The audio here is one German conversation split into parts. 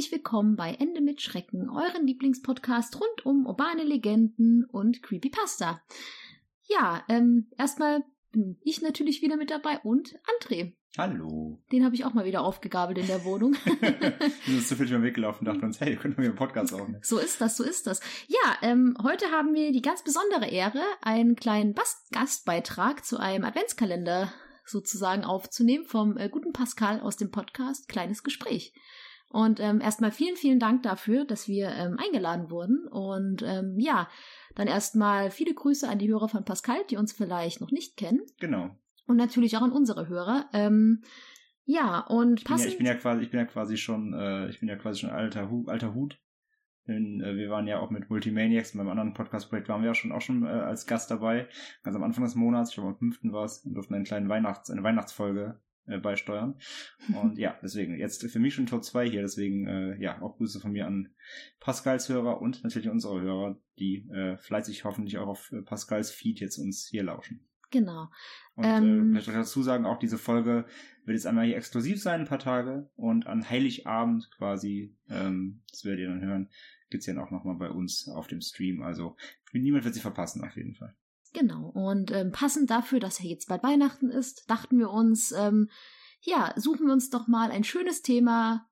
herzlich willkommen bei Ende mit Schrecken, euren Lieblingspodcast rund um urbane Legenden und Creepypasta. Ja, ähm, erstmal bin ich natürlich wieder mit dabei und André. Hallo. Den habe ich auch mal wieder aufgegabelt in der Wohnung. wir sind zu viel schon weggelaufen und dachten uns, hey, können wir einen Podcast aufnehmen. So ist das, so ist das. Ja, ähm, heute haben wir die ganz besondere Ehre, einen kleinen Bast Gastbeitrag zu einem Adventskalender sozusagen aufzunehmen vom äh, guten Pascal aus dem Podcast Kleines Gespräch. Und ähm, erstmal vielen, vielen Dank dafür, dass wir ähm, eingeladen wurden. Und ähm, ja, dann erstmal viele Grüße an die Hörer von Pascal, die uns vielleicht noch nicht kennen. Genau. Und natürlich auch an unsere Hörer. Ähm, ja, und ich bin ja, ich bin ja quasi, ich bin ja quasi schon, äh, ich bin ja quasi schon alter, Hu alter Hut. Denn äh, wir waren ja auch mit Multimaniacs, beim anderen Podcast-Projekt waren wir ja schon auch schon äh, als Gast dabei. Ganz am Anfang des Monats, ich glaube am 5. war es, und durften einen kleinen Weihnachts-, eine Weihnachtsfolge äh, beisteuern. Und ja, deswegen, jetzt für mich schon Tor 2 hier, deswegen äh, ja, auch Grüße von mir an Pascals Hörer und natürlich unsere Hörer, die äh, fleißig hoffentlich auch auf äh, Pascals Feed jetzt uns hier lauschen. Genau. Und ähm, äh, möchte dazu sagen, auch diese Folge wird jetzt einmal hier exklusiv sein, ein paar Tage. Und an Heiligabend quasi, ähm, das werdet ihr dann hören, gibt's ja auch nochmal bei uns auf dem Stream. Also niemand wird sie verpassen, auf jeden Fall. Genau. Und ähm, passend dafür, dass ja jetzt bald Weihnachten ist, dachten wir uns, ähm, ja, suchen wir uns doch mal ein schönes Thema,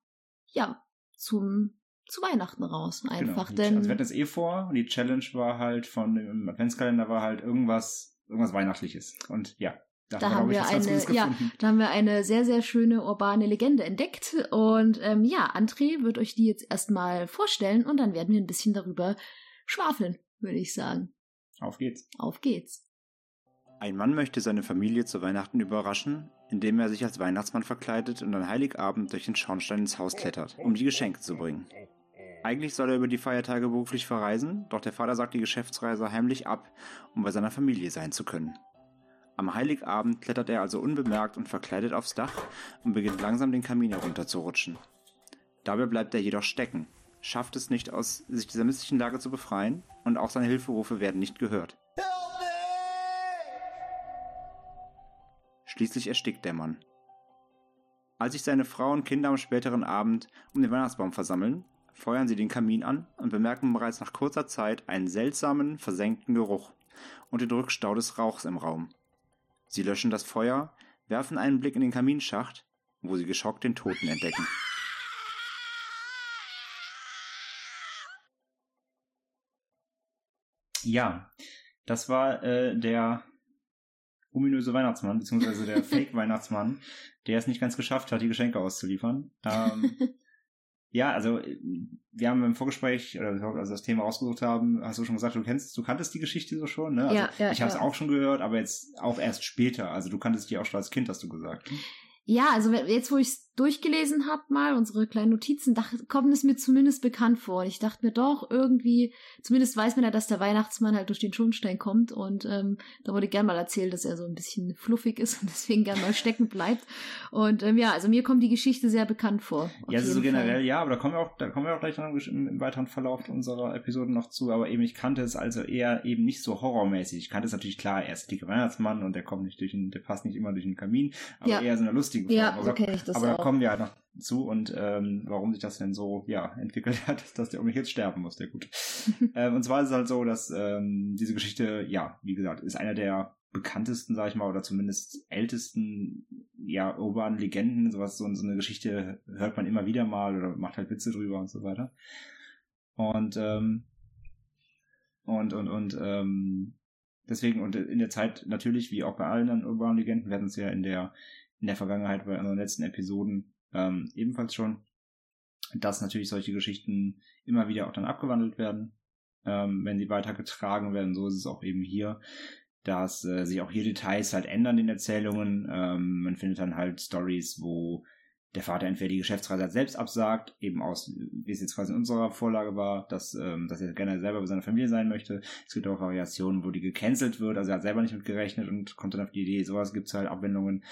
ja, zum zu Weihnachten raus. Genau. Einfach, genau. denn. Also wir hatten das eh vor und die Challenge war halt von dem Adventskalender war halt irgendwas irgendwas Weihnachtliches. Und ja, da, da haben wir eine, ja, da haben wir eine sehr, sehr schöne urbane Legende entdeckt. Und ähm, ja, André wird euch die jetzt erstmal vorstellen und dann werden wir ein bisschen darüber schwafeln, würde ich sagen. Auf geht's. Auf geht's. Ein Mann möchte seine Familie zu Weihnachten überraschen, indem er sich als Weihnachtsmann verkleidet und an Heiligabend durch den Schornstein ins Haus klettert, um die Geschenke zu bringen. Eigentlich soll er über die Feiertage beruflich verreisen, doch der Vater sagt die Geschäftsreise heimlich ab, um bei seiner Familie sein zu können. Am Heiligabend klettert er also unbemerkt und verkleidet aufs Dach und beginnt langsam den Kamin herunterzurutschen. Dabei bleibt er jedoch stecken, schafft es nicht aus sich dieser misslichen Lage zu befreien und auch seine Hilferufe werden nicht gehört. Schließlich erstickt der Mann. Als sich seine Frau und Kinder am späteren Abend um den Weihnachtsbaum versammeln, feuern sie den Kamin an und bemerken bereits nach kurzer Zeit einen seltsamen, versenkten Geruch und den Rückstau des Rauchs im Raum. Sie löschen das Feuer, werfen einen Blick in den Kaminschacht, wo sie geschockt den Toten entdecken. Ja, das war äh, der ominöse Weihnachtsmann, beziehungsweise der Fake-Weihnachtsmann, der es nicht ganz geschafft hat, die Geschenke auszuliefern. Ähm, Ja, also wir haben im Vorgespräch, oder also das Thema ausgesucht haben, hast du schon gesagt, du kennst, du kanntest die Geschichte so schon, ne? Also ja, ja, ich habe es auch schon gehört, aber jetzt auch erst später. Also du kanntest die auch schon als Kind, hast du gesagt. Ja, also jetzt, wo ich es durchgelesen habe, mal unsere kleinen Notizen, dachte, kommt es mir zumindest bekannt vor. Und ich dachte mir doch, irgendwie, zumindest weiß man ja, dass der Weihnachtsmann halt durch den Schornstein kommt. Und ähm, da wurde gern mal erzählt, dass er so ein bisschen fluffig ist und deswegen gern mal stecken bleibt. Und ähm, ja, also mir kommt die Geschichte sehr bekannt vor. Ja, also so generell, Fall. ja, aber da kommen wir auch, da kommen wir auch gleich noch im, im weiteren Verlauf unserer Episode noch zu. Aber eben, ich kannte es also eher eben nicht so horrormäßig. Ich kannte es natürlich klar, er ist der Weihnachtsmann und der kommt nicht durch den, der passt nicht immer durch den Kamin, aber ja. eher so eine lustige Form. Ja, so kenne ich das Aber auch. Kommen wir halt noch zu und ähm, warum sich das denn so ja entwickelt hat, dass der um mich jetzt sterben muss, der Gute. ähm, und zwar ist es halt so, dass ähm, diese Geschichte, ja, wie gesagt, ist einer der bekanntesten, sag ich mal, oder zumindest ältesten, ja, urbanen Legenden, sowas, so, so eine Geschichte hört man immer wieder mal oder macht halt Witze drüber und so weiter. Und, ähm, und, und, und, ähm, deswegen, und in der Zeit natürlich, wie auch bei allen urbanen Legenden, hatten es ja in der in der Vergangenheit bei unseren letzten Episoden ähm, ebenfalls schon, dass natürlich solche Geschichten immer wieder auch dann abgewandelt werden, ähm, wenn sie weitergetragen werden. So ist es auch eben hier, dass äh, sich auch hier Details halt ändern in Erzählungen. Ähm, man findet dann halt Stories, wo der Vater entweder die Geschäftsreise selbst absagt, eben aus, wie es jetzt quasi in unserer Vorlage war, dass, ähm, dass er gerne selber bei seiner Familie sein möchte. Es gibt auch Variationen, wo die gecancelt wird, also er hat selber nicht mit gerechnet und kommt dann auf die Idee, sowas gibt's halt Abwendungen.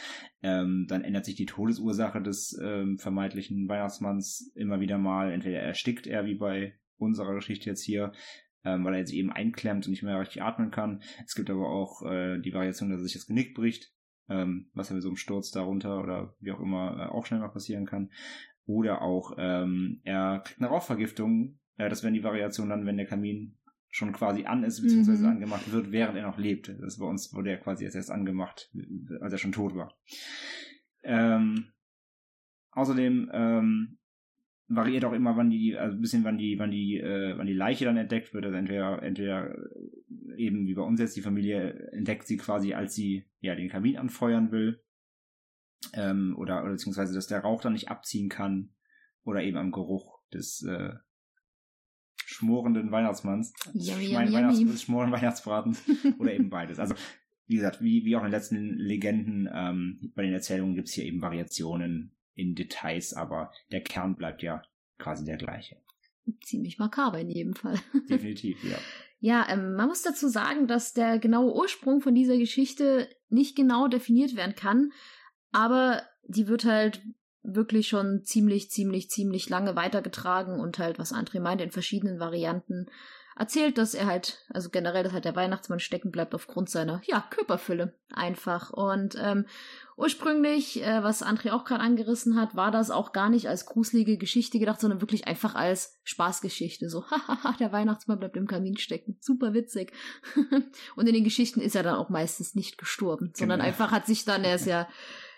Ähm, dann ändert sich die Todesursache des ähm, vermeintlichen Weihnachtsmanns immer wieder mal. Entweder erstickt er, wie bei unserer Geschichte jetzt hier, ähm, weil er sich eben einklemmt und nicht mehr richtig atmen kann. Es gibt aber auch äh, die Variation, dass er sich das Genick bricht ähm, was ja mit so einem Sturz darunter oder wie auch immer äh, auch schnell mal passieren kann. Oder auch, ähm, er kriegt eine Rauchvergiftung. Äh, das wären die Variationen dann, wenn der Kamin schon quasi an ist, beziehungsweise mhm. angemacht wird, während er noch lebt. Das bei uns wurde er quasi erst, erst angemacht, als er schon tot war. Ähm, außerdem ähm, variiert auch immer, wann die, also ein bisschen, wann die, wann die, äh, wann die Leiche dann entdeckt wird. Also entweder, entweder eben wie bei uns jetzt, die Familie entdeckt sie quasi, als sie ja den Kamin anfeuern will. Ähm, oder, oder beziehungsweise, dass der Rauch dann nicht abziehen kann. Oder eben am Geruch des äh, schmorenden Weihnachtsmanns. Yummy, yummy, Weihnachts schmoren Weihnachtsbraten. oder eben beides. Also, wie gesagt, wie, wie auch in den letzten Legenden, ähm, bei den Erzählungen gibt's hier eben Variationen in Details, aber der Kern bleibt ja quasi der gleiche. Ziemlich makaber in jedem Fall. Definitiv, ja. Ja, ähm, man muss dazu sagen, dass der genaue Ursprung von dieser Geschichte nicht genau definiert werden kann, aber die wird halt wirklich schon ziemlich, ziemlich, ziemlich lange weitergetragen und halt, was André meinte, in verschiedenen Varianten erzählt, dass er halt, also generell, dass halt der Weihnachtsmann stecken bleibt aufgrund seiner, ja, Körperfülle einfach. Und ähm, ursprünglich, äh, was André auch gerade angerissen hat, war das auch gar nicht als gruselige Geschichte gedacht, sondern wirklich einfach als Spaßgeschichte. So, hahaha, der Weihnachtsmann bleibt im Kamin stecken. Super witzig. Und in den Geschichten ist er dann auch meistens nicht gestorben, sondern genau. einfach hat sich dann, er ist ja,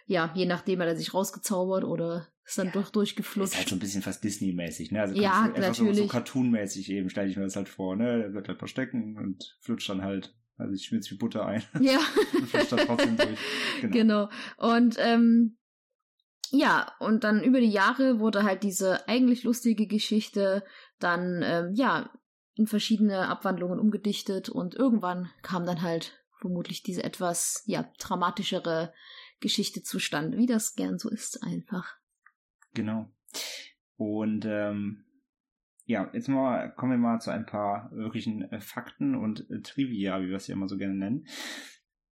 ja, je nachdem hat er sich rausgezaubert oder ist dann ja, doch durchgeflutscht. Ist halt schon ein bisschen fast Disney-mäßig, ne? Also ja, natürlich. So, so Cartoon-mäßig eben, stelle ich mir das halt vor, ne? Er wird halt verstecken und flutscht dann halt, also ich schmiert sich wie Butter ein. Ja. und flutscht dann trotzdem durch. Genau. genau. Und, ähm, ja, und dann über die Jahre wurde halt diese eigentlich lustige Geschichte dann, ähm, ja, in verschiedene Abwandlungen umgedichtet und irgendwann kam dann halt vermutlich diese etwas, ja, dramatischere Geschichte zustande, wie das gern so ist einfach. Genau. Und ähm, ja, jetzt mal kommen wir mal zu ein paar wirklichen äh, Fakten und äh, Trivia, wie wir es ja immer so gerne nennen.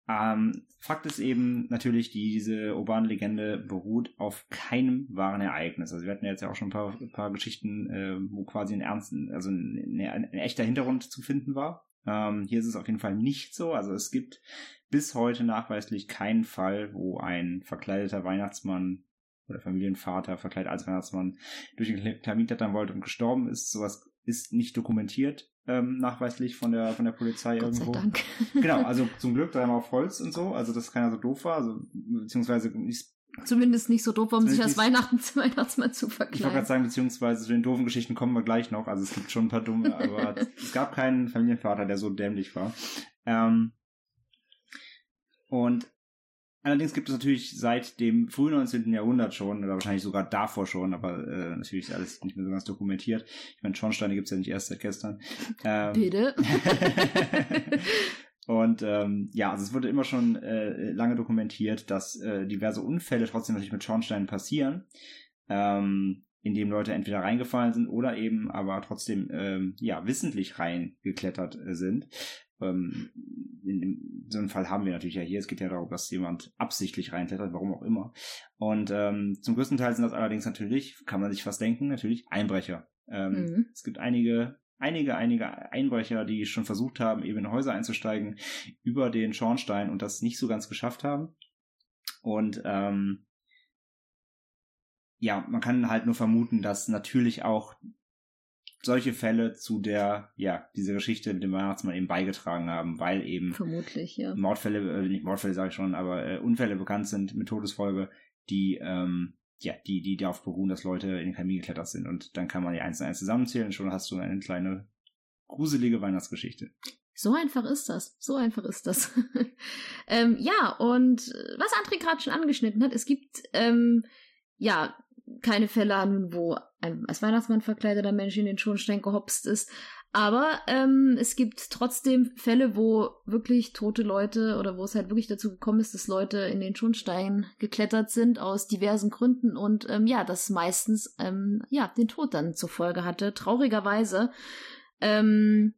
Ähm, Fakt ist eben natürlich, diese urbane Legende beruht auf keinem wahren Ereignis. Also wir hatten jetzt ja auch schon ein paar, ein paar Geschichten, äh, wo quasi ein ernsten, also ein, ein, ein, echter Hintergrund zu finden war. Ähm, hier ist es auf jeden Fall nicht so. Also es gibt bis heute nachweislich keinen Fall, wo ein verkleideter Weihnachtsmann oder Familienvater verkleidet als Weihnachtsmann durch den Kamin klettern wollte und gestorben ist. Sowas ist nicht dokumentiert ähm, nachweislich von der von der Polizei Gott irgendwo. Sei Dank. genau, also zum Glück dreimal auf Holz und so, also dass keiner so doof war, also beziehungsweise nicht Zumindest nicht so doof, um sich als Weihnachten zum Weihnachtsmann zu verkleiden. Ich wollte gerade sagen, beziehungsweise zu den doofen Geschichten kommen wir gleich noch. Also es gibt schon ein paar dumme, aber es gab keinen Familienvater, der so dämlich war. Ähm, und Allerdings gibt es natürlich seit dem frühen 19. Jahrhundert schon, oder wahrscheinlich sogar davor schon, aber äh, natürlich ist alles nicht mehr so ganz dokumentiert. Ich meine, Schornsteine gibt es ja nicht erst seit gestern. Ähm, Bitte? Und ähm, ja, also es wurde immer schon äh, lange dokumentiert, dass äh, diverse Unfälle trotzdem natürlich mit Schornsteinen passieren, ähm, indem Leute entweder reingefallen sind oder eben aber trotzdem ähm, ja wissentlich reingeklettert äh, sind. Ähm, in, so einem Fall haben wir natürlich ja hier. Es geht ja darum, dass jemand absichtlich reinklettert, warum auch immer. Und ähm, zum größten Teil sind das allerdings natürlich, kann man sich fast denken, natürlich Einbrecher. Ähm, mhm. Es gibt einige einige, einige Einbrecher, die schon versucht haben, eben in Häuser einzusteigen über den Schornstein und das nicht so ganz geschafft haben. Und ähm, ja, man kann halt nur vermuten, dass natürlich auch solche Fälle zu der, ja, diese Geschichte mit dem Weihnachtsmann eben beigetragen haben, weil eben vermutlich, ja. Mordfälle, äh, nicht Mordfälle sage ich schon, aber äh, Unfälle bekannt sind mit Todesfolge, die, ähm, ja, die, die darauf beruhen, dass Leute in den Kamin geklettert sind. Und dann kann man die eins und eins zusammenzählen und schon hast du eine kleine gruselige Weihnachtsgeschichte. So einfach ist das. So einfach ist das. ähm, ja, und was André gerade schon angeschnitten hat, es gibt ähm, ja keine Fälle an, wo ein als Weihnachtsmann verkleideter Mensch in den Schornstein gehopst ist. Aber ähm, es gibt trotzdem Fälle, wo wirklich tote Leute oder wo es halt wirklich dazu gekommen ist, dass Leute in den Schornstein geklettert sind aus diversen Gründen und ähm, ja, das meistens ähm, ja den Tod dann zur Folge hatte. Traurigerweise. Ähm,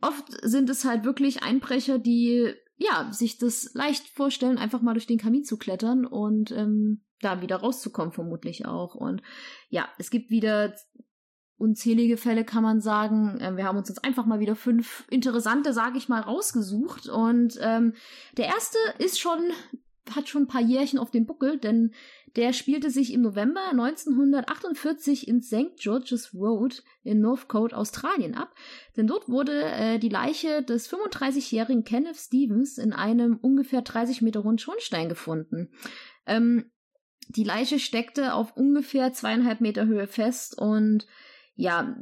oft sind es halt wirklich Einbrecher, die ja sich das leicht vorstellen, einfach mal durch den Kamin zu klettern und ähm, da wieder rauszukommen, vermutlich auch. Und ja, es gibt wieder unzählige Fälle, kann man sagen. Ähm, wir haben uns jetzt einfach mal wieder fünf interessante, sage ich mal, rausgesucht. Und ähm, der erste ist schon, hat schon ein paar Jährchen auf dem Buckel, denn Der spielte sich im November 1948 in St. George's Road in Northcote, Australien ab, denn dort wurde äh, die Leiche des 35-jährigen Kenneth Stevens in einem ungefähr 30 Meter hohen Schornstein gefunden. Ähm, die Leiche steckte auf ungefähr zweieinhalb Meter Höhe fest und ja,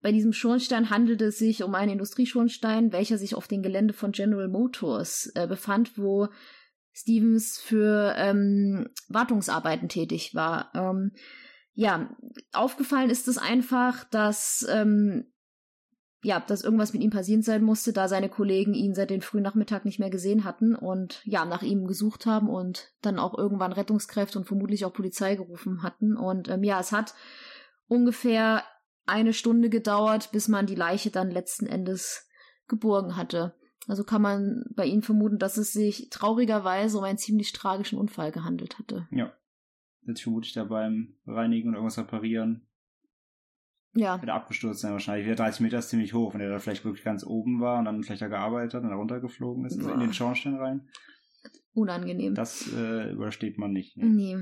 bei diesem Schornstein handelte es sich um einen Industrieschornstein, welcher sich auf dem Gelände von General Motors äh, befand, wo Stevens für ähm, Wartungsarbeiten tätig war. Ähm, ja, aufgefallen ist es einfach, dass ähm, ja, dass irgendwas mit ihm passiert sein musste, da seine Kollegen ihn seit dem frühen Nachmittag nicht mehr gesehen hatten und ja, nach ihm gesucht haben und dann auch irgendwann Rettungskräfte und vermutlich auch Polizei gerufen hatten. Und ähm, ja, es hat ungefähr eine Stunde gedauert, bis man die Leiche dann letzten Endes geborgen hatte. Also kann man bei ihnen vermuten, dass es sich traurigerweise um einen ziemlich tragischen Unfall gehandelt hatte. Ja. Jetzt vermute ich da beim Reinigen und irgendwas reparieren. Ja. Wird abgestürzt sein wahrscheinlich. Der 30 Meter ist ziemlich hoch, wenn er da vielleicht wirklich ganz oben war und dann vielleicht da gearbeitet hat und da runtergeflogen ist, also in den Schornstein rein. Unangenehm. Das äh, übersteht man nicht. Ne? Nee.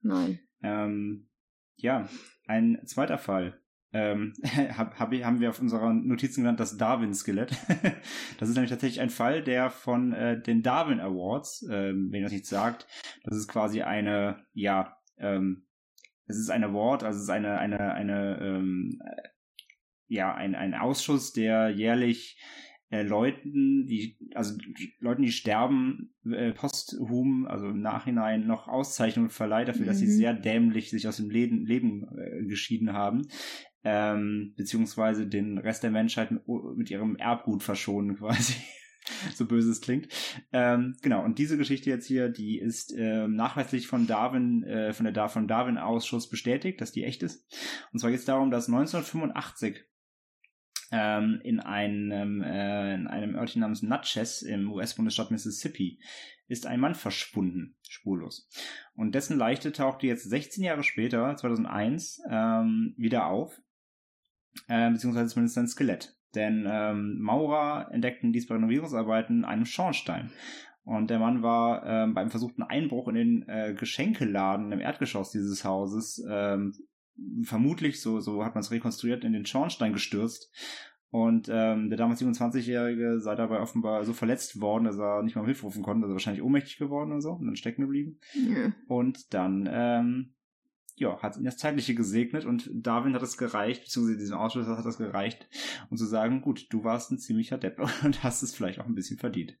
Nein. Ähm, ja, ein zweiter Fall ähm, hab, hab, haben wir auf unserer Notizen genannt das Darwin-Skelett. das ist nämlich tatsächlich ein Fall, der von äh, den Darwin Awards, ähm, wenn ihr das nicht sagt, das ist quasi eine, ja, ähm, es ist ein Award, also es ist eine, eine, eine, ähm, ja, ein, ein Ausschuss, der jährlich äh, Leuten, die, also Leuten, die sterben, äh, posthum, also im Nachhinein noch Auszeichnungen verleiht dafür, mhm. dass sie mhm. sehr dämlich sich aus dem Leben, Leben äh, geschieden haben ähm, beziehungsweise den Rest der Menschheit mit, ihrem Erbgut verschonen quasi. so böse es klingt. Ähm, genau, und diese Geschichte jetzt hier, die ist ähm, nachweislich von Darwin, äh, von der von Darwin-Ausschuss bestätigt, dass die echt ist. Und zwar geht es darum, dass 1985 ähm, in einem, äh, in einem Örtchen namens Natchez im US-Bundesstaat Mississippi ist ein Mann verschwunden, spurlos. Und dessen Leiche tauchte jetzt 16 Jahre später, 2001, ähm, wieder auf äh, beziehungsweise zumindest sein Skelett. Denn ähm, Maurer entdeckten dies bei Renovierungsarbeiten einem Schornstein. Und der Mann war ähm, beim versuchten Einbruch in den äh, Geschenkeladen im Erdgeschoss dieses Hauses ähm, vermutlich, so, so hat man es rekonstruiert, in den Schornstein gestürzt. Und ähm, der damals 27-Jährige sei dabei offenbar so verletzt worden, dass er nicht mal um Hilfe rufen konnte, also wahrscheinlich ohnmächtig geworden und so und dann stecken geblieben. Ja. Und dann ähm, ja, hat ihn das Zeitliche gesegnet und Darwin hat es gereicht, beziehungsweise diesem Ausschuss hat es gereicht, um zu sagen, gut, du warst ein ziemlicher Depp und hast es vielleicht auch ein bisschen verdient.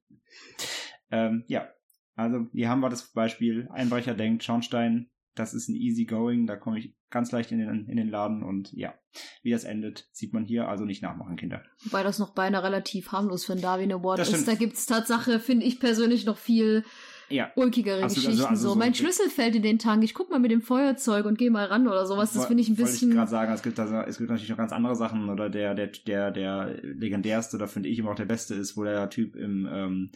Ähm, ja, also hier haben wir das Beispiel, Einbrecher denkt, Schornstein, das ist ein easy going, da komme ich ganz leicht in den, in den Laden und ja, wie das endet, sieht man hier, also nicht nachmachen, Kinder. Wobei das noch beinahe relativ harmlos für ein Darwin Award ist. Da gibt es Tatsache, finde ich persönlich, noch viel ja. ulkigere also, Geschichten. Also, also so. mein Schlüssel fällt in den Tank, ich guck mal mit dem Feuerzeug und gehe mal ran oder sowas. Das finde ich ein bisschen. Ich gerade sagen, es gibt, also, es gibt natürlich noch ganz andere Sachen oder der, der, der, der legendärste, da finde ich immer auch der beste ist, wo der Typ im, ähm,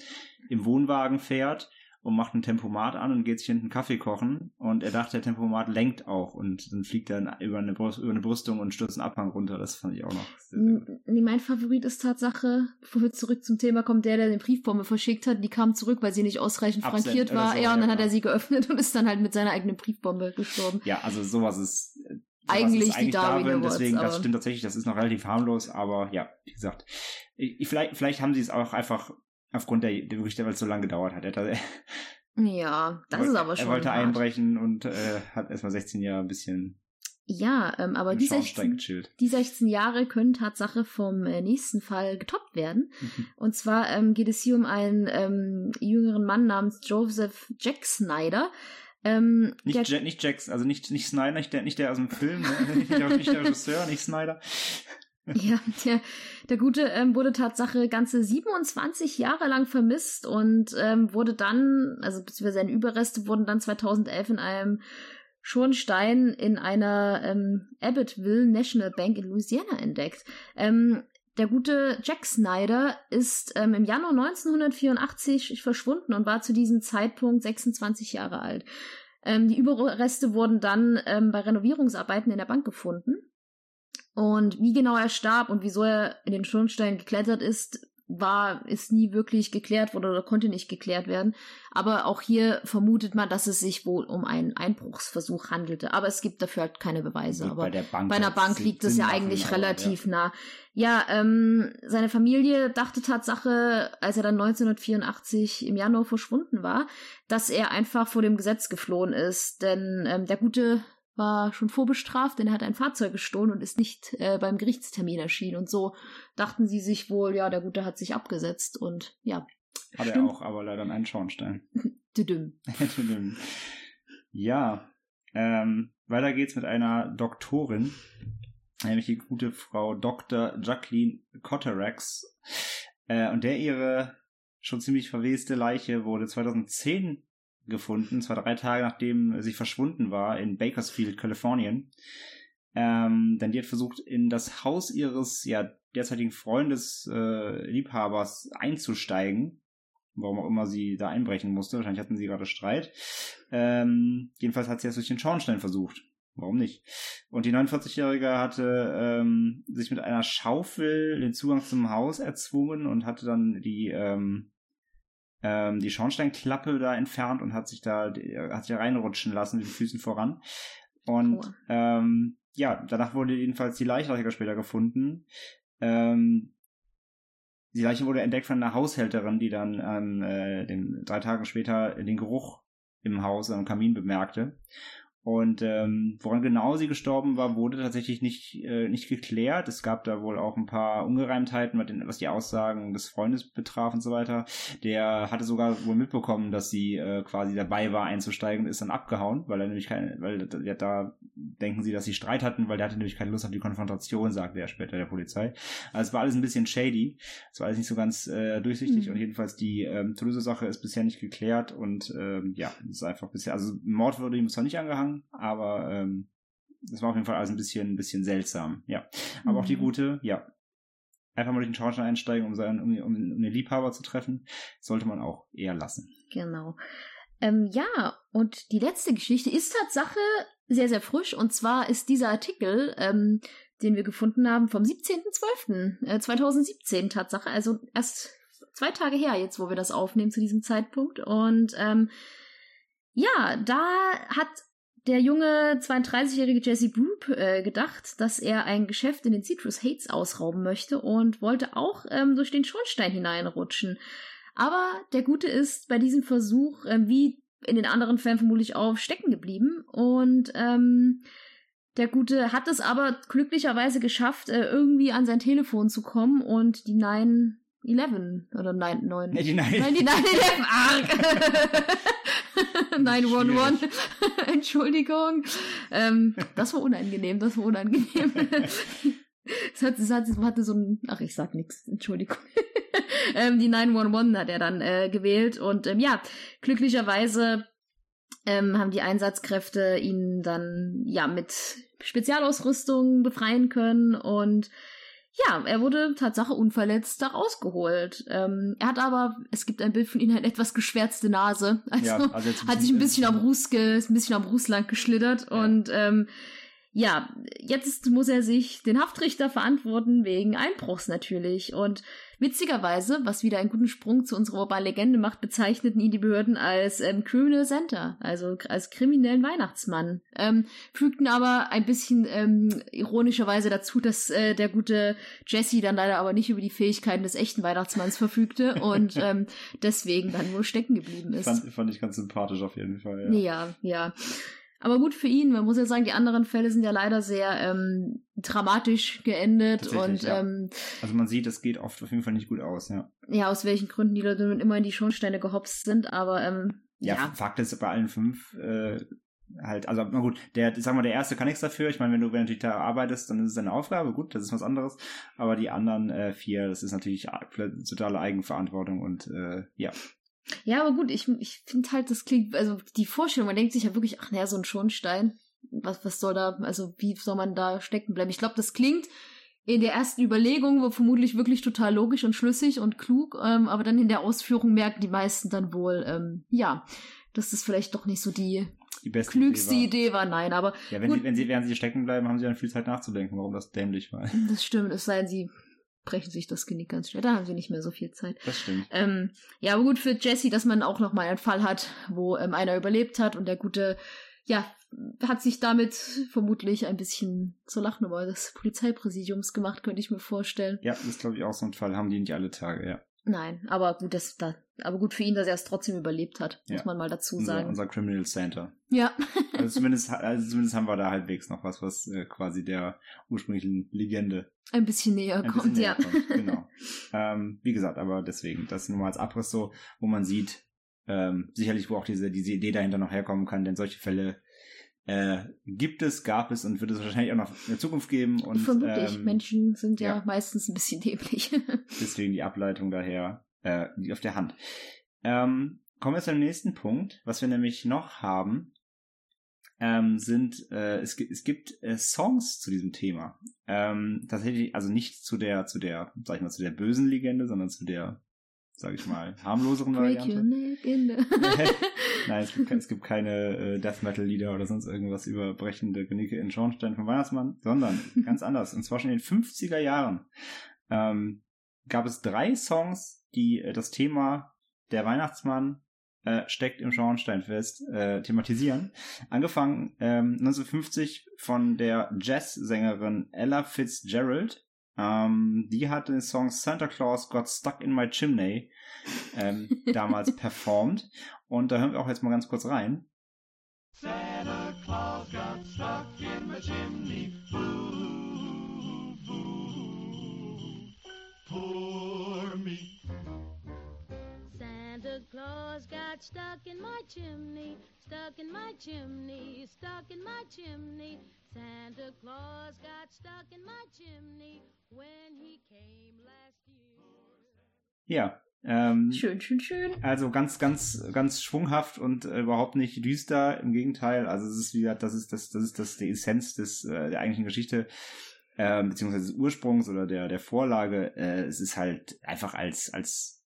im Wohnwagen fährt und macht ein Tempomat an und geht sich hinten Kaffee kochen und er dachte, der Tempomat lenkt auch und dann fliegt er über eine, Brust, über eine Brüstung und stürzt einen Abhang runter. Das fand ich auch noch. Sehr, sehr mein Favorit ist Tatsache, bevor wir zurück zum Thema kommen, der, der den Briefbombe verschickt hat, die kam zurück, weil sie nicht ausreichend Absend, frankiert war. So, ja, und dann ja, hat er sie geöffnet und ist dann halt mit seiner eigenen Briefbombe gestorben. Ja, also sowas ist äh, eigentlich, eigentlich die Darwin, Darwin Awards, deswegen, das stimmt tatsächlich, das ist noch relativ harmlos, aber ja, wie gesagt, ich, vielleicht, vielleicht haben sie es auch einfach aufgrund der, der wirklich, weil es so lange gedauert hat. Er, ja, das ist aber schon. Er wollte hart. einbrechen und äh, hat erstmal 16 Jahre ein bisschen. Ja, ähm, aber die 16, die 16 Jahre können Tatsache vom äh, nächsten Fall getoppt werden. Mhm. Und zwar ähm, geht es hier um einen ähm, jüngeren Mann namens Joseph Jack Snyder. Ähm, nicht, der, nicht Jackson, also nicht, nicht Snyder, nicht der, nicht der aus dem Film, ne? nicht, der, nicht der Regisseur, nicht Snyder. Ja, der, der Gute ähm, wurde Tatsache ganze 27 Jahre lang vermisst und ähm, wurde dann, also beziehungsweise seine Überreste wurden dann 2011 in einem Schornstein in einer ähm, Abbottville National Bank in Louisiana entdeckt. Ähm, der gute Jack Snyder ist ähm, im Januar 1984 verschwunden und war zu diesem Zeitpunkt 26 Jahre alt. Ähm, die Überreste wurden dann ähm, bei Renovierungsarbeiten in der Bank gefunden. Und wie genau er starb und wieso er in den Schornstein geklettert ist, war, ist nie wirklich geklärt worden oder konnte nicht geklärt werden. Aber auch hier vermutet man, dass es sich wohl um einen Einbruchsversuch handelte. Aber es gibt dafür halt keine Beweise. Aber bei, der Bank bei einer Bank liegt es ja eigentlich aber, relativ ja. nah. Ja, ähm, seine Familie dachte Tatsache, als er dann 1984 im Januar verschwunden war, dass er einfach vor dem Gesetz geflohen ist. Denn ähm, der Gute war schon vorbestraft, denn er hat ein Fahrzeug gestohlen und ist nicht äh, beim Gerichtstermin erschienen. Und so dachten sie sich wohl, ja, der Gute hat sich abgesetzt und ja. Hat er stimmt. auch, aber leider einen Schornstein. Düdüm. ja, ähm, weiter geht's mit einer Doktorin, nämlich die gute Frau Dr. Jacqueline Cotterax. Äh, und der ihre schon ziemlich verweste Leiche wurde 2010 gefunden, zwei, drei Tage nachdem sie verschwunden war in Bakersfield, Kalifornien. Ähm, denn die hat versucht, in das Haus ihres ja derzeitigen Freundes, äh, Liebhabers einzusteigen. Warum auch immer sie da einbrechen musste. Wahrscheinlich hatten sie gerade Streit. Ähm, jedenfalls hat sie es durch den Schornstein versucht. Warum nicht? Und die 49-Jährige hatte ähm, sich mit einer Schaufel den Zugang zum Haus erzwungen und hatte dann die ähm, ähm, die Schornsteinklappe da entfernt und hat sich da hat sich da reinrutschen lassen mit den Füßen voran. Und Aua. ähm, ja, danach wurde jedenfalls die Leiche später gefunden. Ähm, die Leiche wurde entdeckt von einer Haushälterin, die dann an äh, den drei Tagen später den Geruch im Haus am Kamin bemerkte. Und ähm, woran genau sie gestorben war, wurde tatsächlich nicht, äh, nicht geklärt. Es gab da wohl auch ein paar Ungereimtheiten, was die Aussagen des Freundes betraf und so weiter. Der hatte sogar wohl mitbekommen, dass sie äh, quasi dabei war einzusteigen und ist dann abgehauen, weil er nämlich keine, weil ja, da denken sie, dass sie Streit hatten, weil der hatte nämlich keine Lust auf die Konfrontation, sagte er später der Polizei. Also es war alles ein bisschen shady. Es war alles nicht so ganz äh, durchsichtig Mhm. und jedenfalls die ähm, Toulouse-Sache ist bisher nicht geklärt und ähm, ja, es ist einfach bisher, also Mord wurde ihm zwar nicht angehangen, aber ähm, das war auf jeden Fall alles ein bisschen, ein bisschen seltsam, ja. Aber auch die Mhm. gute, ja. Einfach mal durch den Schornstein einsteigen, um, seinen, um, um, um den Liebhaber zu treffen, sollte man auch eher lassen. Genau. Ähm, ja, und die letzte Geschichte ist Tatsache sehr, sehr frisch. Und zwar ist dieser Artikel, ähm, den wir gefunden haben, vom 17.12. äh, 2017 Tatsache. Also erst zwei Tage her, jetzt wo wir das aufnehmen zu diesem Zeitpunkt. Und ähm, ja, da hat der junge 32-jährige Jesse Broop äh, gedacht, dass er ein Geschäft in den Citrus Heights ausrauben möchte und wollte auch ähm, durch den Schornstein hineinrutschen. Aber der Gute ist bei diesem Versuch, ähm, wie in den anderen Fällen vermutlich auch, stecken geblieben. Und ähm, der Gute hat es aber glücklicherweise geschafft, äh, irgendwie an sein Telefon zu kommen und die 911 oder 9, 9, Nee, die Nein- Nein, die 911, arg. 911, Entschuldigung. Ähm, das war unangenehm, das war unangenehm. Es hat, es hat, es hatte so ein, ach, ich sag nix, Entschuldigung. ähm, die 911 hat er dann äh, gewählt und ähm, ja, glücklicherweise ähm, haben die Einsatzkräfte ihn dann ja mit Spezialausrüstung befreien können und ja, er wurde Tatsache unverletzt da rausgeholt. Ähm, er hat aber, es gibt ein Bild von ihm, eine etwas geschwärzte Nase. Also, ja, also jetzt hat sich ein bisschen am Ruß, ge, ein bisschen am Ruß lang geschlittert Ja. und ähm, ja, jetzt muss er sich den Haftrichter verantworten wegen Einbruchs natürlich. Und witzigerweise, was wieder einen guten Sprung zu unserer urbanen Legende macht, bezeichneten ihn die Behörden als ähm, Criminal Center, also als kriminellen Weihnachtsmann. Ähm, fügten aber ein bisschen ähm, ironischerweise dazu, dass äh, der gute Jesse dann leider aber nicht über die Fähigkeiten des echten Weihnachtsmanns verfügte und ähm, deswegen dann wohl stecken geblieben ist. Fand, fand ich ganz sympathisch auf jeden Fall. Ja. Ja, ja. Aber gut für ihn. Man muss ja sagen, die anderen Fälle sind ja leider sehr ähm, dramatisch geendet und ja. ähm, Also man sieht, es geht oft auf jeden Fall nicht gut aus, ja. ja, aus welchen Gründen die Leute immer in die Schornsteine gehopst sind, aber ähm, Ja, ja. Fakt ist bei allen fünf äh, halt, also na gut, der, sag mal, der erste kann nichts dafür. Ich meine, wenn du wenn du natürlich da arbeitest, dann ist es deine Aufgabe, gut, das ist was anderes. Aber die anderen äh, vier, das ist natürlich totale Eigenverantwortung und äh, ja. Ja, aber gut, ich, ich finde halt, das klingt, also die Vorstellung, man denkt sich ja wirklich, ach naja, so ein Schornstein, was, was soll da, also wie soll man da stecken bleiben? Ich glaube, das klingt in der ersten Überlegung vermutlich wirklich total logisch und schlüssig und klug, ähm, aber dann in der Ausführung merken die meisten dann wohl, ähm, ja, dass das vielleicht doch nicht so die Die beste klügste Idee. Idee war. Nein, aber War. Ja, wenn Gut. sie, wenn sie, während sie stecken bleiben, haben sie dann viel Zeit nachzudenken, warum das dämlich war. das stimmt, es sei denn, sie brechen sich das Genick ganz schnell. Da haben sie nicht mehr so viel Zeit. Das stimmt. Ähm, ja, aber gut für Jesse, dass man auch noch mal einen Fall hat, wo ähm, einer überlebt hat und der gute, ja, hat sich damit vermutlich ein bisschen zur Lachnummer des Polizeipräsidiums gemacht, könnte ich mir vorstellen. Ja, das ist glaube ich auch so ein Fall. Haben die nicht alle Tage, ja. Nein, aber gut, das, da, aber gut für ihn, dass er es trotzdem überlebt hat, Ja. muss man mal dazu Unser, sagen. unser Criminal Center. Ja. Also zumindest, also zumindest haben wir da halbwegs noch was, was äh, quasi der ursprünglichen Legende ein bisschen näher ein kommt, bisschen ja. näher kommt. Genau. ähm, wie gesagt, aber deswegen, das nur mal als Abriss so, wo man sieht, ähm, sicherlich, wo auch diese, diese Idee dahinter noch herkommen kann, denn solche Fälle äh, gibt es, gab es und wird es wahrscheinlich auch noch in der Zukunft geben. Und Vermutlich. ähm, Menschen sind ja, ja. meistens ein bisschen dämlich. deswegen die Ableitung daher äh, liegt auf der Hand. Ähm, kommen wir zum nächsten Punkt, was wir nämlich noch haben, ähm, sind, äh, es, es gibt äh, Songs zu diesem Thema. Ähm, tatsächlich, also nicht zu der, zu der, sag ich mal, zu der bösen Legende, sondern zu der, sag ich mal, harmloseren Variante. Nein, es gibt, es gibt keine äh, Death Metal Lieder oder sonst irgendwas über brechende Genicke in Schornstein vom Weihnachtsmann, sondern ganz anders. Und zwar schon in den 50er Jahren ähm, gab es drei Songs, die äh, das Thema der Weihnachtsmann äh, steckt im Schornsteinfest äh, thematisieren. Angefangen ähm, 1950 von der Jazzsängerin Ella Fitzgerald. Ähm, die hat den Song Santa Claus Got Stuck in My Chimney ähm, damals performt. Und da hören wir auch jetzt mal ganz kurz rein. Santa Claus got stuck in my chimney. Boo, stuck in my chimney, stuck in my chimney, stuck in my chimney. Santa Claus got stuck in my chimney when he came last year. Ja. Ähm, Schön, schön, schön. Also ganz, ganz, ganz schwunghaft und äh, überhaupt nicht düster. Im Gegenteil. Also es ist wieder, das ist das, das ist das die Essenz des äh, der eigentlichen Geschichte äh, beziehungsweise des Ursprungs oder der der Vorlage. Äh, es ist halt einfach als als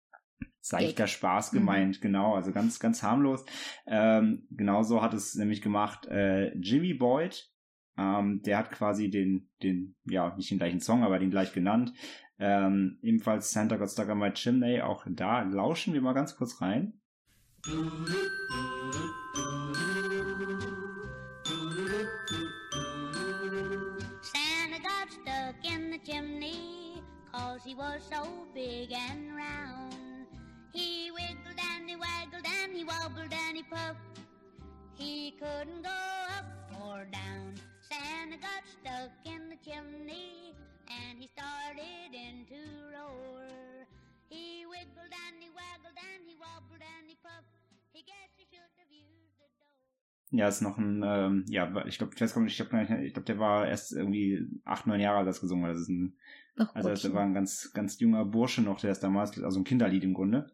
seichter Spaß Mhm. gemeint, genau. Also ganz, ganz harmlos. Ähm, genauso hat es nämlich gemacht äh, Jimmy Boyd. Ähm, der hat quasi den, den, ja, nicht den gleichen Song, aber den gleich genannt. Ähm, ebenfalls Santa Got Stuck on My Chimney. Auch da lauschen wir mal ganz kurz rein. Santa got stuck in the chimney, cause he was so big and round. He wiggled and he waggled and he wobbled and he puffed. He couldn't go up or down. Santa got stuck in the chimney and he started in to roar. He wiggled and he waggled and he wobbled and he puffed. He guessed he should have used the door. Ja, ist noch ein, ähm, ja, ich glaube, ich weiß gar nicht, ich glaube, ich glaub, der war erst irgendwie acht, neun Jahre alt, als das gesungen hat. Das ist ein, Ach also das war ein ganz, ganz junger Bursche noch, der ist damals, also ein Kinderlied im Grunde.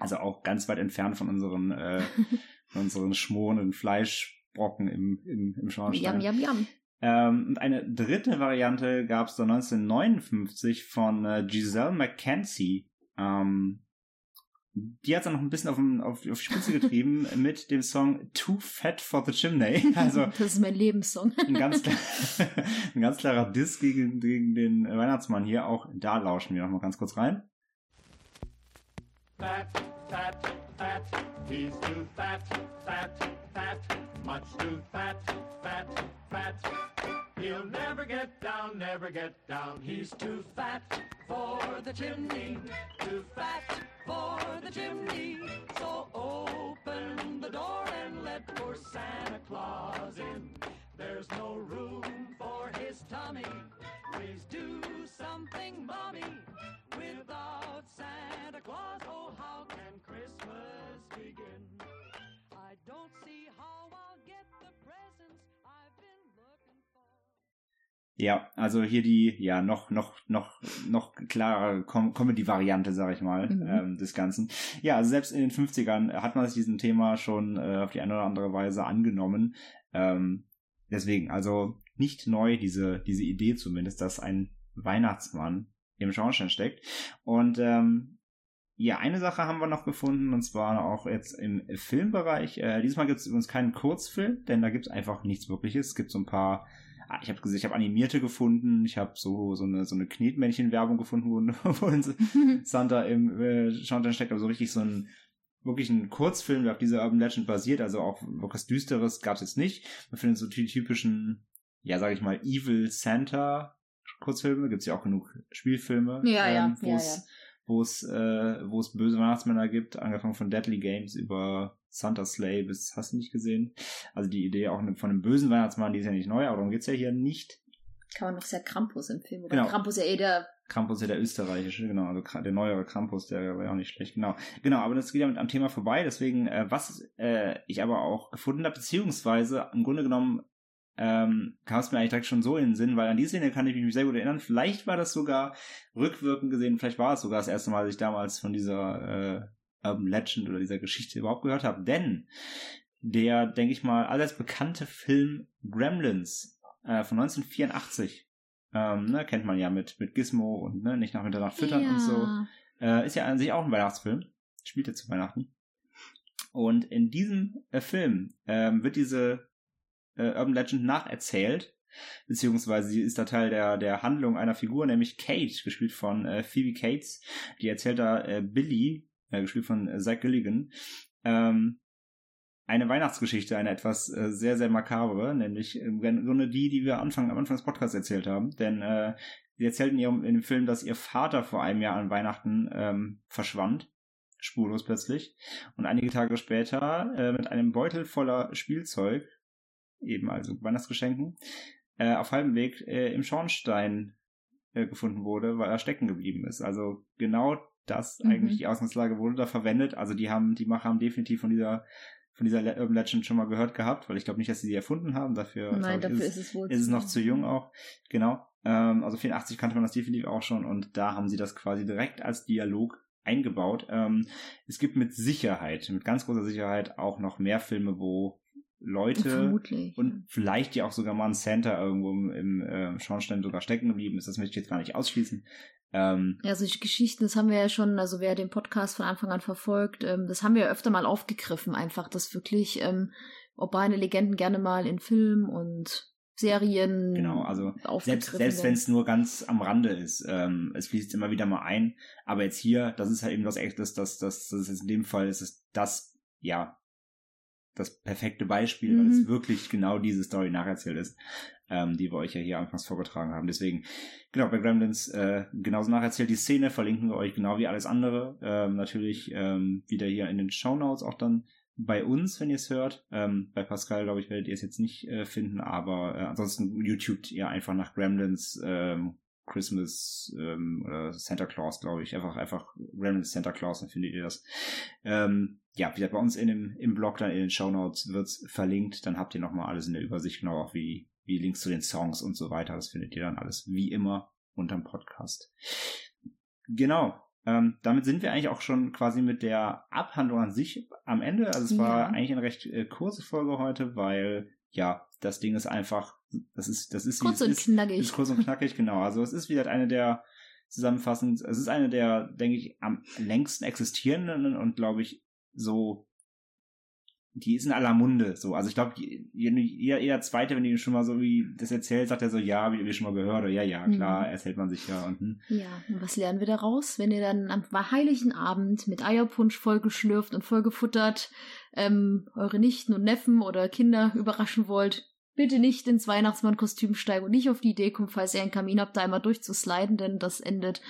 Also auch ganz weit entfernt von unseren, äh, von unseren schmorenden Fleischbrocken im, im, im Schornstein. Yum, yum, yum. Ähm, und eine dritte Variante gab es dann 1959 von äh, Giselle McKenzie. Ähm, die hat es dann noch ein bisschen auf, den- auf, auf die Spitze getrieben mit dem Song Too Fat for the Chimney. Also das ist mein Lebenssong. ein ganz, klar, ein ganz klarer Diss gegen, gegen den Weihnachtsmann hier. Auch da lauschen wir noch mal ganz kurz rein. Fat, fat, fat. He's too fat, fat, fat. Much too fat, fat, fat. He'll never get down, never get down. He's too fat for the chimney. Too fat for the chimney. So Ja, also hier die, ja, noch, noch, noch, noch klarere Com Comedy-Variante, sag ich mal, Mhm. ähm, des Ganzen. Ja, also selbst in den 50ern hat man sich diesem Thema schon äh, auf die eine oder andere Weise angenommen. Ähm, deswegen, also nicht neu, diese, diese Idee zumindest, dass ein Weihnachtsmann im Schornstein steckt. Und ähm, ja, eine Sache haben wir noch gefunden, und zwar auch jetzt im Filmbereich. Äh, diesmal gibt es übrigens keinen Kurzfilm, denn da gibt es einfach nichts Wirkliches. Es gibt so ein paar ich habe gesehen, ich habe animierte gefunden, ich habe so so eine so eine Knetmännchen-Werbung gefunden, wo, wo Santa im äh, Schornstein steckt, aber so richtig so ein wirklich ein Kurzfilm, der auf dieser Urban Legend basiert, also auch was Düsteres gab es jetzt nicht. Man findet so die typischen, ja, sag ich mal, Evil Santa Kurzfilme, gibt's ja auch genug Spielfilme, Ja, ja, ähm, wo ja, es wo es äh, wo es böse Weihnachtsmänner gibt, angefangen von Deadly Games über Santa Slay bis hast du nicht gesehen. Also die Idee auch von einem bösen Weihnachtsmann, die ist ja nicht neu, aber darum geht's ja hier nicht. Kann man noch sehr Krampus im Film. Oder Genau. Krampus ja eh der. Krampus ja der österreichische, genau, also der neuere Krampus, der war ja auch nicht schlecht, genau. Genau, aber das geht ja mit am Thema vorbei, deswegen, äh, was äh, ich aber auch gefunden habe, beziehungsweise im Grunde genommen ähm, kam es mir eigentlich direkt schon so in den Sinn, weil an die Szene kann ich mich sehr gut erinnern. Vielleicht war das sogar rückwirkend gesehen, vielleicht war es sogar das erste Mal, dass ich damals von dieser äh, Urban Legend oder dieser Geschichte überhaupt gehört habe. Denn der, denke ich mal, allseits bekannte Film Gremlins äh, von 1984, ähm, ne, kennt man ja mit, mit Gizmo und ne, nicht nach Mitternacht füttern ja. und so. Äh, ist ja an sich auch ein Weihnachtsfilm. Spielt ja zu Weihnachten. Und in diesem äh, Film ähm, wird diese äh, Urban Legend nacherzählt. Beziehungsweise sie ist da Teil der, der Handlung einer Figur, nämlich Kate, gespielt von äh, Phoebe Cates. Die erzählt da äh, Billy, äh, gespielt von äh, Zach Gilligan, ähm, eine Weihnachtsgeschichte, eine etwas äh, sehr, sehr makabre, nämlich im Grunde die, die wir Anfang, am Anfang des Podcasts erzählt haben. Denn äh, sie erzählt in, ihrem, in dem Film, dass ihr Vater vor einem Jahr an Weihnachten ähm, verschwand, spurlos plötzlich. Und einige Tage später äh, mit einem Beutel voller Spielzeug, eben also Weihnachtsgeschenken, äh, auf halbem Weg äh, im Schornstein äh, gefunden wurde, weil er stecken geblieben ist. Also genau das Mhm. eigentlich die Ausgangslage wurde da verwendet. Also die haben, die Macher haben definitiv von dieser von dieser Urban Legend schon mal gehört gehabt, weil ich glaube nicht, dass sie sie erfunden haben. Dafür, Nein, dafür ich, ist es wohl. ist es noch zu jung auch. Genau. Ähm, also 84 kannte man das definitiv auch schon und da haben sie das quasi direkt als Dialog eingebaut. Ähm, es gibt mit Sicherheit, mit ganz großer Sicherheit auch noch mehr Filme, wo Leute Vermutlich. und vielleicht ja auch sogar mal ein Santa irgendwo im, äh, Schornstein sogar stecken geblieben ist. Das möchte ich jetzt gar nicht ausschließen. Ähm, Ja, solche Geschichten, das haben wir ja schon, also wer den Podcast von Anfang an verfolgt, ähm, das haben wir ja öfter mal aufgegriffen, einfach, dass wirklich ähm, urbane Legenden gerne mal in Filmen und Serien Genau, also selbst, selbst wenn es nur ganz am Rande ist, ähm, es fließt immer wieder mal ein. Aber jetzt hier, das ist halt eben was echtes, das, das, das ist in dem Fall, ist es das, ja, das perfekte Beispiel, weil Mhm. es wirklich genau diese Story nacherzählt ist, ähm, die wir euch ja hier anfangs vorgetragen haben. Deswegen, genau, bei Gremlins äh, genauso nacherzählt. Die Szene verlinken wir euch genau wie alles andere. Ähm, natürlich ähm, wieder hier in den Shownotes auch dann bei uns, wenn ihr es hört. Ähm, bei Pascal, glaube ich, werdet ihr es jetzt nicht äh, finden, aber äh, ansonsten YouTube ihr einfach nach Gremlins ähm, Christmas ähm, oder Santa Claus, glaube ich. Einfach, einfach Gremlins Santa Claus, dann findet ihr das. Ähm, ja, wie gesagt, bei uns in dem, im Blog, dann in den Shownotes wird's verlinkt. Dann habt ihr nochmal alles in der Übersicht, genau auch wie, wie Links zu den Songs und so weiter. Das findet ihr dann alles wie immer unterm Podcast. Genau. Ähm, damit sind wir eigentlich auch schon quasi mit der Abhandlung an sich am Ende. Also es war Ja. eigentlich eine recht äh, kurze Folge heute, weil ja, das Ding ist einfach, das ist, das ist Kurz und ist. knackig. Ist kurz und knackig, genau. Also es ist wieder eine der zusammenfassend, es ist eine der, denke ich, am längsten existierenden und glaube ich so, die ist in aller Munde. So, also ich glaube, jeder, jeder zweite, wenn die schon mal so wie das erzählt, sagt er so, ja, wie wir schon mal gehört, oder ja, ja, klar, Mhm. erzählt man sich ja und hm. Ja, und was lernen wir daraus? Wenn ihr dann am heiligen Abend mit Eierpunsch vollgeschlürft und vollgefuttert ähm, eure Nichten und Neffen oder Kinder überraschen wollt, bitte nicht ins Weihnachtsmann-Kostüm steigen und nicht auf die Idee kommen, falls ihr einen Kamin habt, da einmal durchzusliden, denn das endet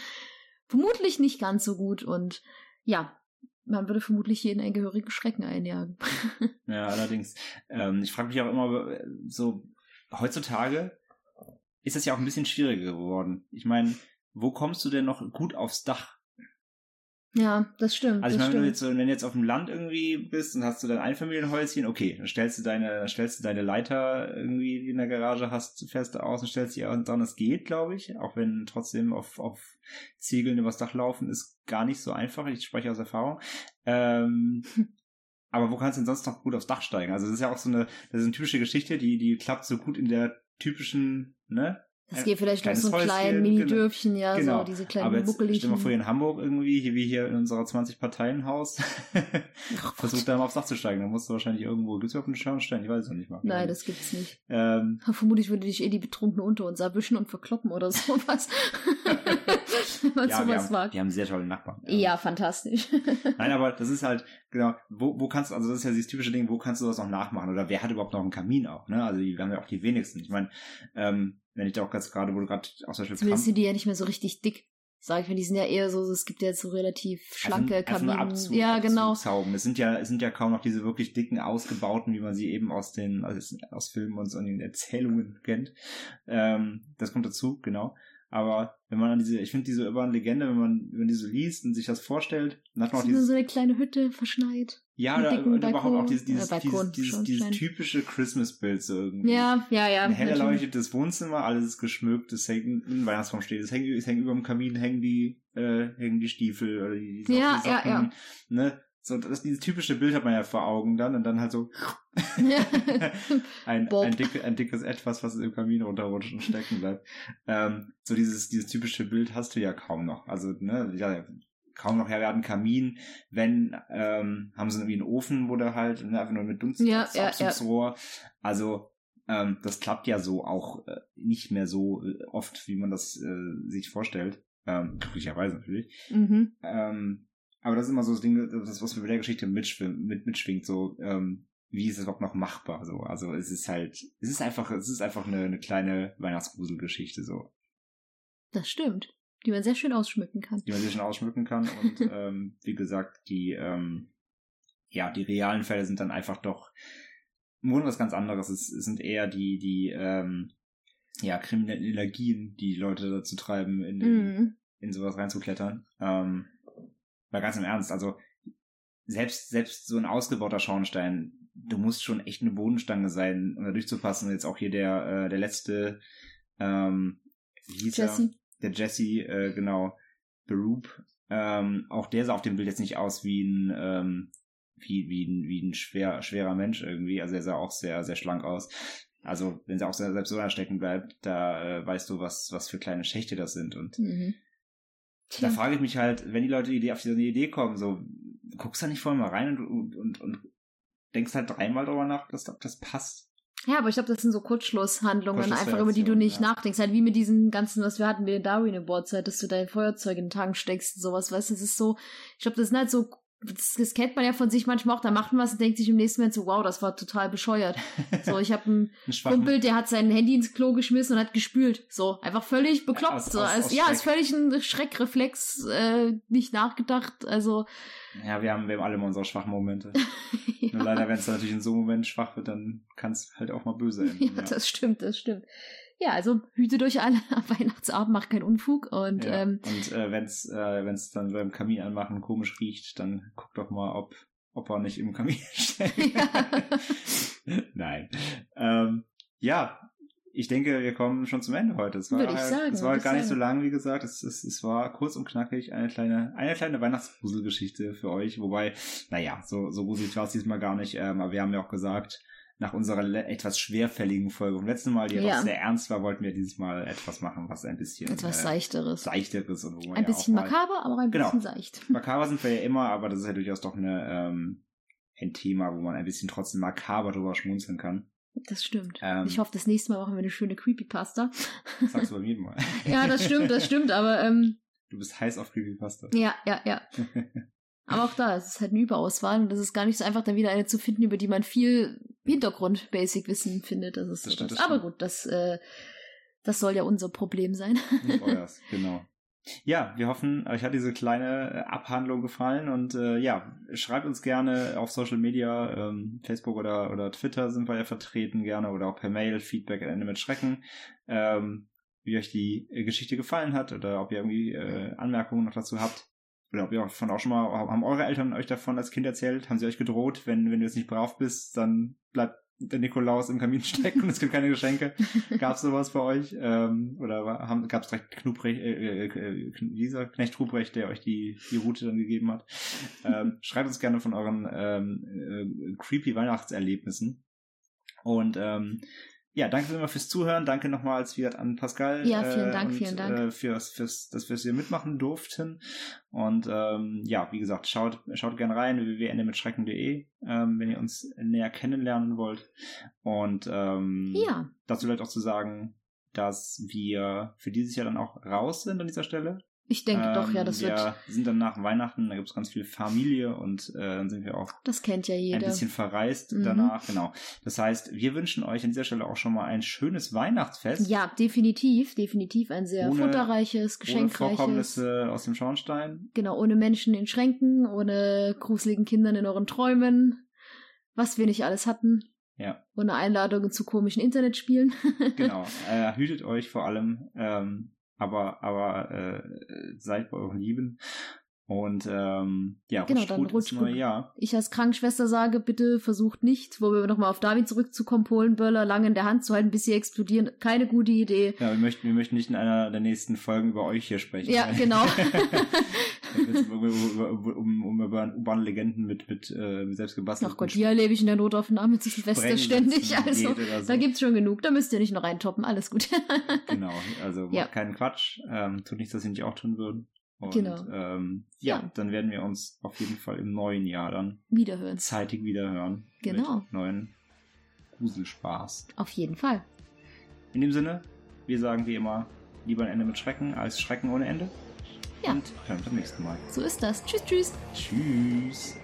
vermutlich nicht ganz so gut und ja, man würde vermutlich jeden einen gehörigen Schrecken einjagen. Ja, allerdings. Ähm, ich frage mich auch immer so, heutzutage ist es ja auch ein bisschen schwieriger geworden. Ich meine, wo kommst du denn noch gut aufs Dach? Ja, das stimmt. Also ich meine, wenn du, jetzt, wenn du jetzt auf dem Land irgendwie bist und hast du dein Einfamilienhäuschen, okay, dann stellst du deine, dann stellst du deine Leiter irgendwie, die du in der Garage hast, fest aus und stellst die und dann, das geht, glaube ich, auch wenn trotzdem auf, auf Ziegeln übers Dach laufen, ist gar nicht so einfach, ich spreche aus Erfahrung. Ähm, aber wo kannst du denn sonst noch gut aufs Dach steigen? Also das ist ja auch so eine, das ist eine typische Geschichte, die, die klappt so gut in der typischen, ne, Es Ein geht vielleicht kleines so Häuschen, kleinen genau. Mini-Dörfchen, ja, Genau. so diese kleinen Aber jetzt stell muckeligen. dir mal vor, in Hamburg irgendwie, hier wie hier in unserer 20-Parteien-Haus, versucht da mal aufs Dach zu steigen. Dann musst du wahrscheinlich irgendwo, gibt's überhaupt einen Schornstein? Ich weiß es noch nicht mal. Nein, das gibt's nicht. Ähm, Vermutlich würde dich eh die Betrunkene unter uns erwischen und verkloppen oder sowas. Wenn man ja, wir sowas haben, mag. wir haben sehr tolle Nachbarn. Ja, fantastisch. Nein, aber das ist halt, genau, wo, wo kannst du, also das ist ja dieses typische Ding, wo kannst du das noch nachmachen? Oder wer hat überhaupt noch einen Kamin auch, ne? Also die wir haben ja auch die wenigsten. Ich meine, ähm, wenn ich da auch ganz gerade, wo du gerade auch zum Beispiel Zumindest sind die ja nicht mehr so richtig dick. Sag ich mir, die sind ja eher so, es gibt ja jetzt so relativ schlanke nur Kabinen. Abzug, ja, genau. Abzugshauben. Es sind ja, es sind ja kaum noch diese wirklich dicken, ausgebauten, wie man sie eben aus den, also aus Filmen und so in den Erzählungen kennt. Ähm, das kommt dazu, genau. Aber wenn man an diese, ich finde diese urban Legende, wenn man, wenn die so liest und sich das vorstellt, dann hat man auch Das dieses, so eine kleine Hütte verschneit. ja, oder, und überhaupt auch dieses, dieses, äh, Balkon, dieses, dieses, dieses typische Christmas-Bild so irgendwie. Ja, ja, ja. Ein hell erleuchtetes Wohnzimmer, alles ist geschmückt, es hängt ein Weihnachtsbaum steht, es hängt, es hängt über dem Kamin hängen die, äh, hängen die Stiefel oder die, die Ja, die ja, ja. Ne? So, das, dieses typische Bild hat man ja vor Augen dann und dann halt so ein, ein, dicke, ein dickes Etwas, was im Kamin runterrutscht und stecken bleibt. Ähm, so dieses, dieses typische Bild hast du ja kaum noch. Also, ne, ja, kaum noch, ja, wir hatten Kamin, wenn, ähm, haben sie irgendwie einen Ofen, wo der halt, ne, einfach nur mit Dunst, Ja, ja, ja. Also, ähm, das klappt ja so auch äh, nicht mehr so äh, oft, wie man das äh, sich vorstellt. Ähm, glücklicherweise natürlich. mhm. Ähm, aber das ist immer so das Ding, das, was mir bei der Geschichte mitschwingt, mit, mitschwingt, so, ähm, wie ist es überhaupt noch machbar? So, also es ist halt, es ist einfach, es ist einfach eine, eine kleine Weihnachtsgruselgeschichte, so, Das stimmt. Die man sehr schön ausschmücken kann. die man sich schon ausschmücken kann. Und ähm, wie gesagt, die, ähm, ja, die realen Fälle sind dann einfach doch im Grunde was ganz anderes. Es, es sind eher die, die, ähm, ja, kriminellen Energien, die Leute dazu treiben, in, den, Mhm. in sowas reinzuklettern. Ähm, weil ganz im Ernst, also selbst, selbst so ein ausgebauter Schornstein, du musst schon echt eine Bodenstange sein, um da durchzupassen. Jetzt auch hier der, äh, der letzte, ähm, wie hieß Jesse. er? Der Jesse, äh, genau, Berube. Ähm, auch der sah auf dem Bild jetzt nicht aus wie ein, ähm, wie, wie ein, wie ein schwer, schwerer Mensch irgendwie. Also er sah auch sehr, sehr schlank aus. Also, wenn sie auch se- selbst so da stecken bleibt, da äh, weißt du, was, was für kleine Schächte das sind. Und Mhm. Da frage ich mich halt, wenn die Leute die Idee, auf diese Idee kommen, so, guckst da nicht vorher mal rein und, und, und, denkst halt dreimal drüber nach, dass ob das passt. Ja, aber ich glaube, das sind so Kurzschlusshandlungen, einfach über die du nicht ja. nachdenkst. Halt wie mit diesen ganzen, was wir hatten mit der Darwin Award Zeit, dass du dein Feuerzeug in den Tank steckst und sowas, weißt du, das ist so, ich glaube, das sind halt so, das, das kennt man ja von sich manchmal auch, da macht man was und denkt sich im nächsten Moment so, wow, das war total bescheuert. So, ich habe einen Kumpel, der hat sein Handy ins Klo geschmissen und hat gespült. So, einfach völlig bekloppt. Aus- so, aus- als, aus ja, ist völlig ein Schreckreflex, äh, nicht nachgedacht. Also, Ja, wir haben, wir haben alle mal unsere schwachen Momente. Nur ja, leider, wenn es natürlich in so einem Moment schwach wird, dann kann es halt auch mal böse enden. ja, das stimmt, das stimmt. Ja, also hütet euch alle am Weihnachtsabend, macht keinen Unfug und Ja. ähm, Und äh, wenn es äh, wenn's dann beim Kamin anmachen komisch riecht, dann guck doch mal, ob, ob er nicht im Kamin steckt. Nein. Ähm, ja, ich denke, wir kommen schon zum Ende heute. Es war, Würde ich sagen, es war gar nicht so sagen. lang, wie gesagt. Es, es, es war kurz und knackig eine kleine, eine kleine Weihnachtsgruselgeschichte für euch. Wobei, naja, so, so gruselig war es diesmal gar nicht. Ähm, aber wir haben ja auch gesagt, nach unserer etwas schwerfälligen Folge vom letzten Mal, die ja Ja. doch sehr ernst war, wollten wir dieses Mal etwas machen, was ein bisschen etwas äh, seichteres. seichteres und wo man Ein ja bisschen auch mal, makaber, aber auch ein Genau. bisschen seicht. Makaber sind wir ja immer, aber das ist ja durchaus doch eine, ähm, ein Thema, wo man ein bisschen trotzdem makaber drüber schmunzeln kann. Das stimmt. Ähm. ich hoffe, das nächste Mal machen wir eine schöne Creepypasta. Das sagst du bei mir mal. ja, das stimmt, das stimmt, aber ähm, Du bist heiß auf Creepypasta. ja, ja, ja. Aber auch da, es ist halt eine Überauswahl und das ist gar nicht so einfach, dann wieder eine zu finden, über die man viel Hintergrund-Basic-Wissen findet. Das ist Das stimmt, das. Aber gut, das, äh, das soll ja unser Problem sein. Nicht euers, genau. Ja, wir hoffen, euch hat diese kleine äh, Abhandlung gefallen und äh, ja, schreibt uns gerne auf Social Media, ähm, Facebook oder, oder Twitter sind wir ja vertreten gerne oder auch per Mail Feedback at Ende mit Schrecken, ähm, wie euch die Geschichte gefallen hat oder ob ihr irgendwie äh, Anmerkungen noch dazu habt. Oder ob ihr auch schon mal, haben eure Eltern euch davon als Kind erzählt? Haben sie euch gedroht, wenn, wenn du jetzt nicht brav bist, dann bleibt der Nikolaus im Kamin stecken und es gibt keine Geschenke? Gab es sowas bei euch? Ähm, oder gab es direkt Knubrecht, äh, äh, äh, dieser Knecht Ruprecht, der euch die, die Route dann gegeben hat? Ähm, schreibt uns gerne von euren ähm, äh, creepy Weihnachtserlebnissen. Und ähm, ja, danke immer fürs Zuhören. Danke nochmals wieder an Pascal. Ja, vielen äh, Dank, und, vielen Dank. Äh, fürs, fürs, dass wir es hier mitmachen durften. Und ähm, ja, wie gesagt, schaut, schaut gerne rein, www.endemitschrecken.de, ähm, wenn ihr uns näher kennenlernen wollt. Und ähm, Ja, dazu vielleicht auch zu sagen, dass wir für dieses Jahr dann auch raus sind an dieser Stelle. Ich denke doch, ja, Ähm, das wir wird, sind dann nach Weihnachten, da gibt es ganz viel Familie und äh, dann sind wir auch das kennt ja ein jeder. bisschen verreist Mhm. danach, genau. Das heißt, wir wünschen euch an dieser Stelle auch schon mal ein schönes Weihnachtsfest. Ja, definitiv, definitiv ein sehr Ohne- futterreiches, Ohne geschenkreiches. Vorkommnisse aus dem Schornstein. Genau, ohne Menschen in Schränken, ohne gruseligen Kindern in euren Träumen. Was wir nicht alles hatten. Ja. Ohne Einladungen zu komischen Internetspielen. Genau. äh, hütet euch vor allem, ähm, aber, aber äh, seid bei euren Lieben. Und ähm, ja, Genau, rutscht dann gut ins rutscht neue gut. Jahr. Ich als Krankenschwester sage, bitte versucht nicht, wo wir nochmal auf David zurückzukommen, Polenböller lange in der Hand zu halten, bis sie explodieren. Keine gute Idee. Ja, wir möchten, wir möchten nicht in einer der nächsten Folgen über euch hier sprechen. Ja, genau. um, um, um über urbane Legenden mit, mit, äh, mit selbstgebastelten Ach Gott, hier erlebe ich in der Notaufnahme zu Silvester ständig. Also, so. da gibt's schon genug. Da müsst ihr nicht noch reintoppen. Alles gut. Genau, also macht Ja. keinen Quatsch. Ähm, tut nichts, was sie nicht auch tun würden. Und, Genau. Ähm, ja, Ja. dann werden wir uns auf jeden Fall im neuen Jahr dann Wiederhören. zeitig wieder hören. Genau. Mit neuen Gruselspaß. Auf jeden Fall. In dem Sinne, wir sagen wie immer, lieber ein Ende mit Schrecken als Schrecken ohne Ende. Ja. Und hören beim nächsten Mal. So ist das. Tschüss, tschüss. Tschüss.